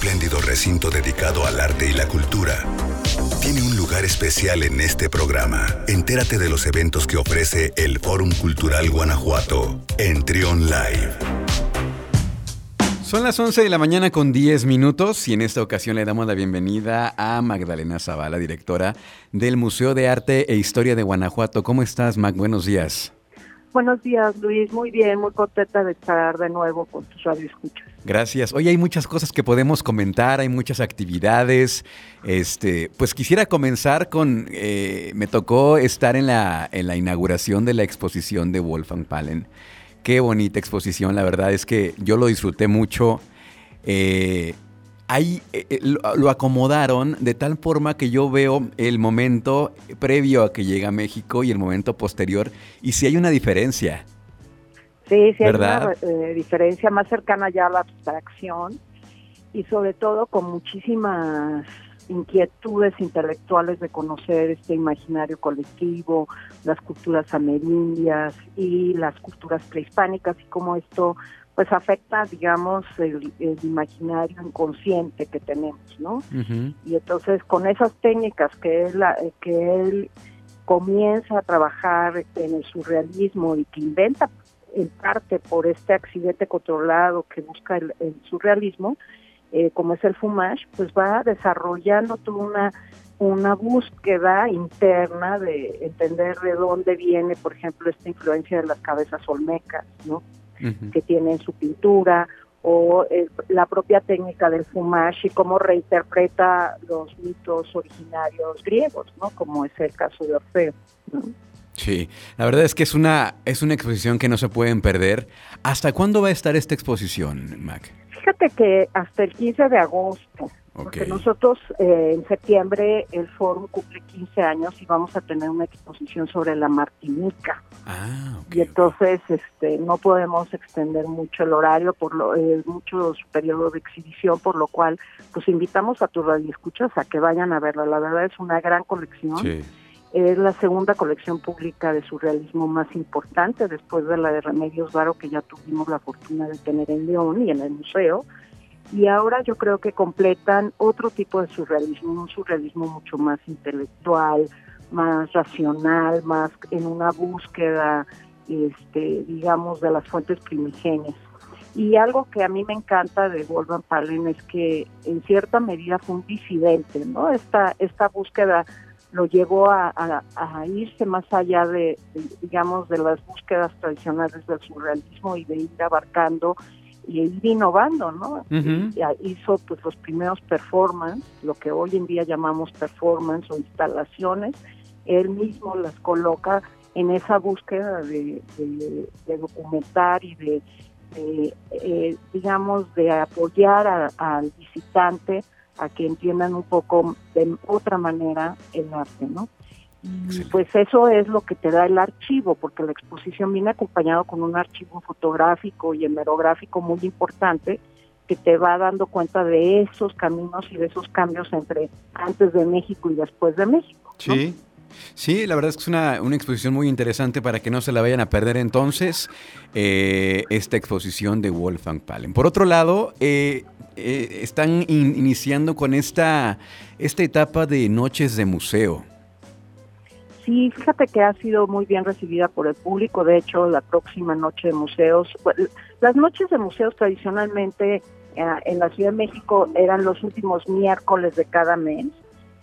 espléndido recinto dedicado al arte y la cultura, tiene un lugar especial en este programa. Entérate de los eventos que ofrece el Fórum Cultural Guanajuato en Trion Live. Son las 11 de la mañana con 10 minutos y en esta ocasión le damos la bienvenida a Magdalena Zavala, directora del Museo de Arte e Historia de Guanajuato. ¿Cómo estás, Mag? Buenos días. Buenos días, Luis. Muy bien, muy contenta de estar de nuevo con tus radioescuchas. Gracias. Hoy hay muchas cosas que podemos comentar, hay muchas actividades. Este, pues quisiera comenzar con, eh, me tocó estar en la, en la inauguración de la exposición de Wolfgang Palen. Qué bonita exposición, la verdad es que yo lo disfruté mucho. Eh, ahí eh, lo, acomodaron de tal forma que yo veo el momento previo a que llega a México y el momento posterior, y si hay una diferencia. Sí, sí hay una eh, diferencia más cercana ya a la abstracción y sobre todo con muchísimas inquietudes intelectuales de conocer este imaginario colectivo, las culturas amerindias y las culturas prehispánicas y cómo esto pues afecta, digamos, el, imaginario inconsciente que tenemos, ¿no? Y entonces con esas técnicas que él, que él comienza a trabajar en el surrealismo y que inventa en parte por este accidente controlado que busca el, surrealismo, eh, como es el fumage, pues va desarrollando toda una una búsqueda interna de entender de dónde viene, por ejemplo, esta influencia de las cabezas olmecas, ¿no? Que tiene en su pintura, o eh, la propia técnica del fumage y cómo reinterpreta los mitos originarios griegos, ¿no? como es el caso de Orfeo. Sí, la verdad es que es una, es una exposición que no se pueden perder. ¿Hasta cuándo va a estar esta exposición, Mac? Fíjate que hasta el 15 de agosto, porque nosotros eh, en septiembre el foro cumple 15 años y vamos a tener una exposición sobre la Martinica. Ah, y entonces este no podemos extender mucho el horario por lo eh, mucho su periodo de exhibición, por lo cual pues invitamos a tus radioescuchas a que vayan a verla. La verdad es una gran colección. Sí. Es la segunda colección pública de surrealismo más importante después de la de Remedios Varo que ya tuvimos la fortuna de tener en León y en el museo. Y ahora yo creo que completan otro tipo de surrealismo, un surrealismo mucho más intelectual, más racional, más en una búsqueda, este, digamos, de las fuentes primigenias. Y algo que a mí me encanta de Wolfgang Palen es que en cierta medida fue un disidente, ¿no? Esta, esta búsqueda lo llevó a, irse más allá de, digamos, de las búsquedas tradicionales del surrealismo y de ir abarcando y ir innovando, ¿no? hizo pues los primeros performance, lo que hoy en día llamamos performance o instalaciones, él mismo las coloca en esa búsqueda de, documentar y de, eh, digamos, de apoyar al visitante a que entiendan un poco de otra manera el arte, ¿no? Y pues eso es lo que te da el archivo, porque la exposición viene acompañado con un archivo fotográfico y hemerográfico muy importante que te va dando cuenta de esos caminos y de esos cambios entre antes de México y después de México. Sí. Sí, la verdad es que es una, exposición muy interesante para que no se la vayan a perder entonces eh, esta exposición de Wolfgang Palen. Por otro lado, eh, eh, están iniciando con esta, esta etapa de noches de museo. Sí, fíjate que ha sido muy bien recibida por el público. De hecho, la próxima noche de museos, las noches de museos tradicionalmente eh, en la Ciudad de México eran los últimos miércoles de cada mes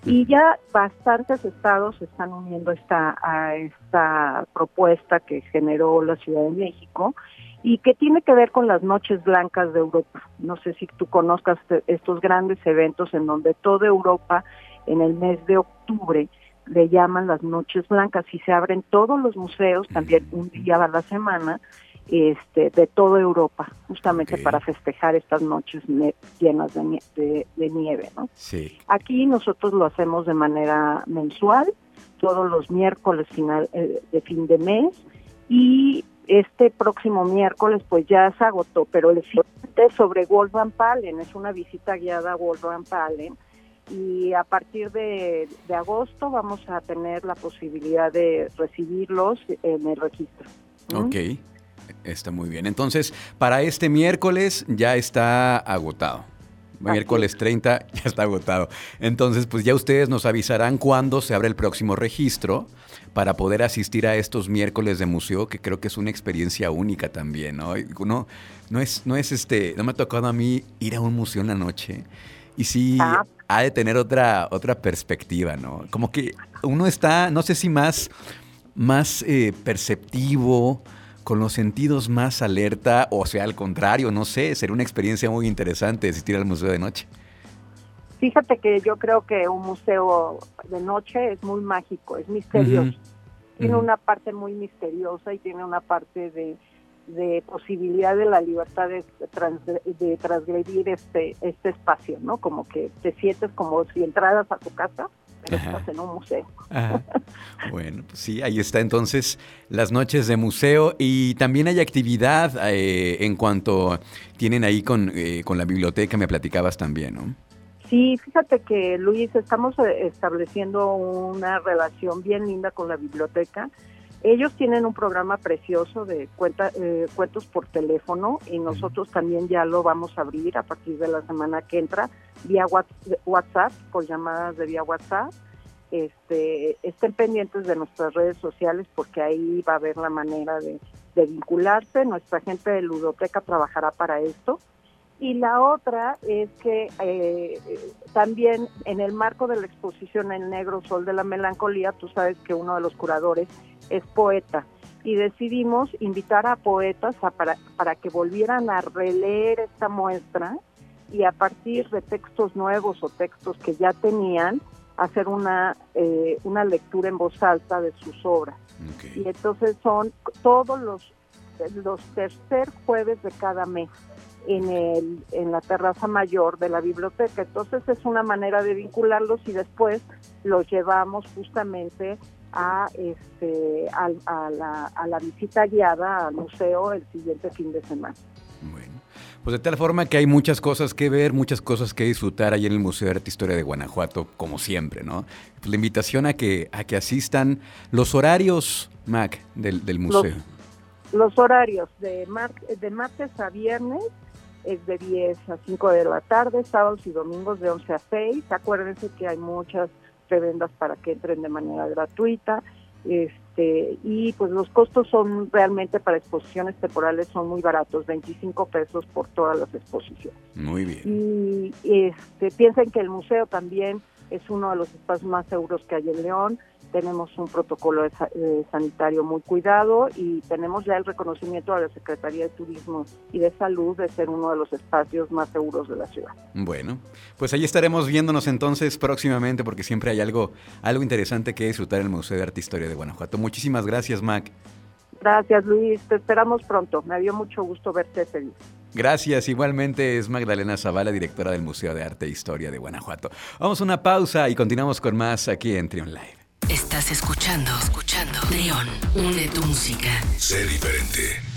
y ya bastantes estados se están uniendo esta, a esta propuesta que generó la Ciudad de México y que tiene que ver con las Noches Blancas de Europa. No sé si tú conozcas estos grandes eventos en donde toda Europa en el mes de octubre le llaman las Noches Blancas y se abren todos los museos también un día a la semana este, de toda Europa, justamente para festejar estas noches llenas de, nieve. ¿no? Sí. Aquí nosotros lo hacemos de manera mensual, todos los miércoles final eh, de fin de mes, y este próximo miércoles pues ya se agotó, pero el siguiente sobre Wolfgang Palen, es una visita guiada a Wolfgang Palen, y a partir de, agosto vamos a tener la posibilidad de recibirlos en el registro. Ok, está muy bien. Entonces, para este miércoles ya está agotado. Miércoles 30 ya está agotado. Entonces, pues ya ustedes nos avisarán cuándo se abre el próximo registro para poder asistir a estos miércoles de museo, que creo que es una experiencia única también, ¿no? Uno, no es, no es este, no me ha tocado a mí ir a un museo en la noche y sí ah. ha de tener otra, otra perspectiva, ¿no? Como que uno está, no sé si más, más eh, perceptivo, con los sentidos más alerta, o sea, al contrario, no sé, sería una experiencia muy interesante asistir al museo de noche. Fíjate que yo creo que un museo de noche es muy mágico, es misterioso. Tiene una parte muy misteriosa y tiene una parte de, posibilidad de la libertad de, de transgredir este, este espacio, ¿no? Como que te sientes como si entraras a tu casa estás en un museo. Bueno, pues sí, ahí está entonces las noches de museo y también hay actividad eh, en cuanto tienen ahí con, eh, con la biblioteca, me platicabas también, ¿no? Sí, fíjate que Luis, estamos eh, estableciendo una relación bien linda con la biblioteca. Ellos tienen un programa precioso de cuenta, cuentos por teléfono y nosotros también ya lo vamos a abrir a partir de la semana que entra vía WhatsApp, por llamadas de vía WhatsApp. Este, estén pendientes de nuestras redes sociales porque ahí va a haber la manera de, vincularse. Nuestra gente de Ludoteca trabajará para esto. Y la otra es que eh, también en el marco de la exposición El Negro Sol de la Melancolía, tú sabes que uno de los curadores es poeta. Y decidimos invitar a poetas para, para que volvieran a releer esta muestra y a partir de textos nuevos o textos que ya tenían, hacer una, eh, una lectura en voz alta de sus obras. Y entonces son todos los, los tercer jueves de cada mes en, el, en la terraza mayor de la biblioteca. Entonces es una manera de vincularlos y después los llevamos justamente a, este, a, a, la, a la visita guiada al museo el siguiente fin de semana. Bueno. Pues de tal forma que hay muchas cosas que ver, muchas cosas que disfrutar ahí en el Museo de Arte e Historia de Guanajuato, como siempre, ¿no? Pues la invitación a que, a que asistan los horarios, Mac, del, del museo. Los, horarios de, de martes a viernes es de 10 a 5 de la tarde, sábados y domingos de 11 a 6. Acuérdense que hay muchas prebendas para que entren de manera gratuita. Este, y pues los costos son realmente para exposiciones temporales son muy baratos, 25 pesos por todas las exposiciones. Muy bien. Y este, piensen que el museo también es uno de los espacios más seguros que hay en León tenemos un protocolo sanitario muy cuidado y tenemos ya el reconocimiento de la Secretaría de Turismo y de Salud de ser uno de los espacios más seguros de la ciudad. Bueno, pues ahí estaremos viéndonos entonces próximamente porque siempre hay algo, algo interesante que disfrutar en el Museo de Arte e Historia de Guanajuato. Muchísimas gracias, Mac. Gracias, Luis. Te esperamos pronto. Me dio mucho gusto verte ese día. Gracias. Igualmente es Magdalena Zavala, directora del Museo de Arte e Historia de Guanajuato. Vamos a una pausa y continuamos con más aquí en Trion Live. Estás escuchando, escuchando. Trión, une tu música. Sé diferente.